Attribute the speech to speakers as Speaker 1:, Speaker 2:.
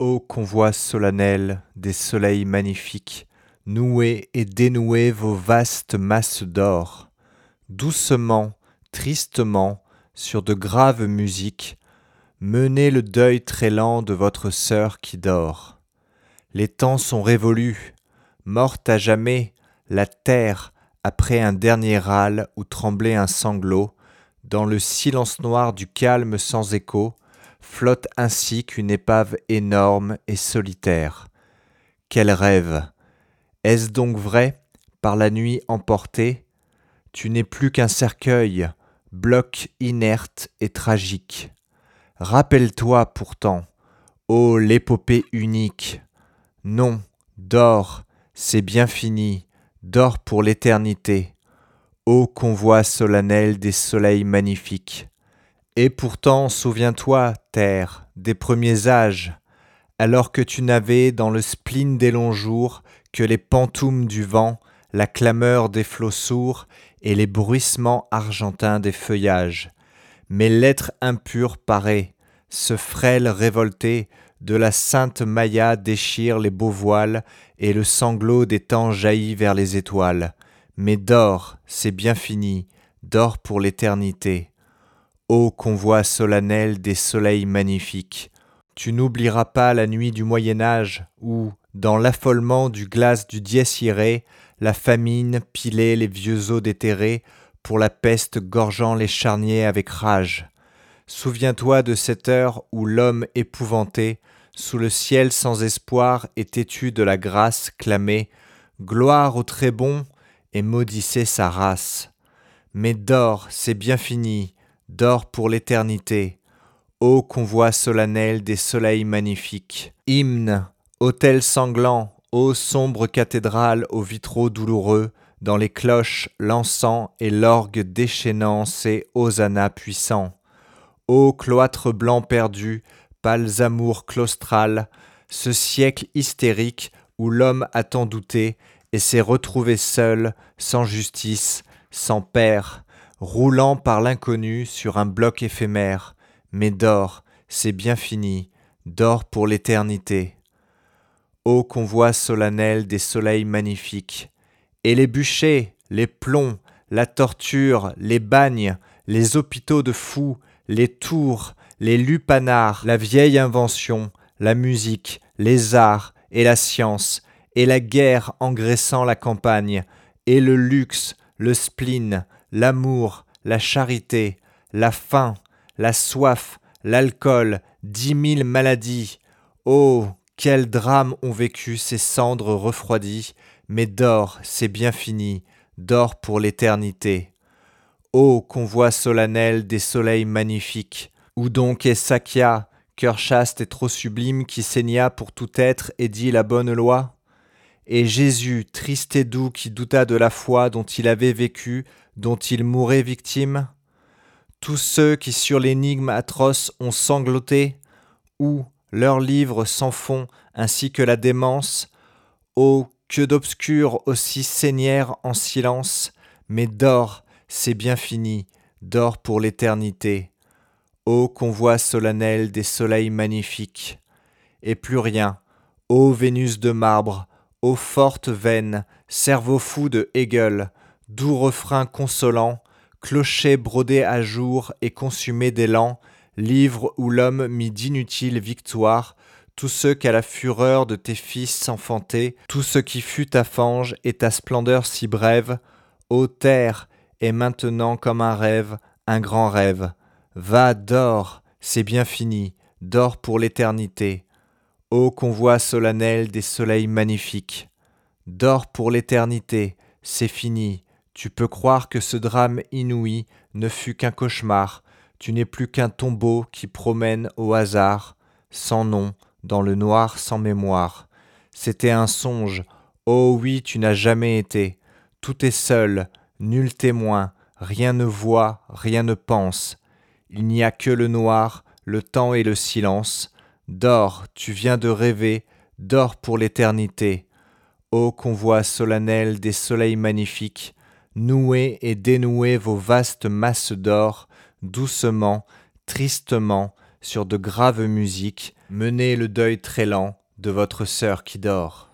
Speaker 1: Ô convoi solennel des soleils magnifiques, nouez et dénouez vos vastes masses d'or. Doucement, tristement, sur de graves musiques, menez le deuil très lent de votre sœur qui dort. Les temps sont révolus, morte à jamais, la terre, après un dernier râle où tremblait un sanglot, dans le silence noir du calme sans écho, flotte ainsi qu'une épave énorme et solitaire. Quel rêve Est-ce donc vrai, par la nuit emporté Tu n'es plus qu'un cercueil, bloc inerte et tragique? Rappelle-toi pourtant, ô l'épopée unique, non, dors, c'est bien fini, dors pour l'éternité, ô convoi solennel des soleils magnifiques. Et pourtant, souviens-toi, terre, des premiers âges, alors que tu n'avais dans le spleen des longs jours que les pantoumes du vent, la clameur des flots sourds et les bruissements argentins des feuillages. Mais l'être impur paraît, ce frêle révolté de la sainte Maya déchire les beaux voiles et le sanglot des temps jaillit vers les étoiles. Mais dors, c'est bien fini, dors pour l'éternité. Ô convoi solennel des soleils magnifiques, tu n'oublieras pas la nuit du Moyen Âge où, dans l'affolement du glace du dies la famine pilait les vieux os déterrés pour la peste gorgeant les charniers avec rage. Souviens-toi de cette heure où l'homme épouvanté, sous le ciel sans espoir et têtu de la grâce, clamait Gloire au très bon et maudissait sa race. Mais dors, c'est bien fini, dors pour l'éternité. Ô convoi solennel des soleils magnifiques, hymne, autel sanglant, ô sombre cathédrale aux vitraux douloureux, dans les cloches l'encens et l'orgue déchaînant ses hosannas puissants. Ô cloître blanc perdu, pâles amours claustrales, ce siècle hystérique où l'homme a tant douté et s'est retrouvé seul, sans justice, sans père, roulant par l'inconnu sur un bloc éphémère, mais dors, c'est bien fini, dors pour l'éternité. Ô convoi solennel des soleils magnifiques, et les bûchers, les plombs, la torture, les bagnes, les hôpitaux de fous, les tours, les lupanards, la vieille invention, la musique, les arts et la science, et la guerre engraissant la campagne, et le luxe, le spleen, l'amour, la charité, la faim, la soif, l'alcool, dix mille maladies. Oh, quels drames ont vécu ces cendres refroidies, mais dors, c'est bien fini, dors pour l'éternité. Ô convoi solennel des soleils magnifiques, où donc est Sakya, cœur chaste et trop sublime qui saigna pour tout être et dit la bonne loi? Et Jésus, triste et doux, qui douta de la foi dont il avait vécu, dont il mourait victime Tous ceux qui sur l'énigme atroce ont sangloté, ou leurs livres s'en font ainsi que la démence, ô que d'obscurs aussi saignèrent en silence, mais dors, c'est bien fini, dors pour l'éternité. Ô convoi solennel des soleils magnifiques, et plus rien, ô Vénus de marbre, ô forte veine, cerveau fou de Hegel, doux refrain consolant, clocher brodé à jour et consumé d'élan, livre où l'homme mit d'inutiles victoires, tous ceux qu'à la fureur de tes fils s'enfantaient, tout ce qui fut ta fange et ta splendeur si brève, ô terre, est maintenant comme un rêve, un grand rêve. Va, dors, c'est bien fini, dors pour l'éternité. Ô convoi solennel des soleils magnifiques, dors pour l'éternité, c'est fini, tu peux croire que ce drame inouï ne fut qu'un cauchemar, tu n'es plus qu'un tombeau qui promène au hasard, sans nom, dans le noir sans mémoire. C'était un songe, oh oui, tu n'as jamais été, tout est seul, nul témoin, rien ne voit, rien ne pense. Il n'y a que le noir, le temps et le silence. Dors, tu viens de rêver, dors pour l'éternité. Ô convoi solennel des soleils magnifiques, nouez et dénouez vos vastes masses d'or, doucement, tristement, sur de graves musiques, menez le deuil très lent de votre sœur qui dort.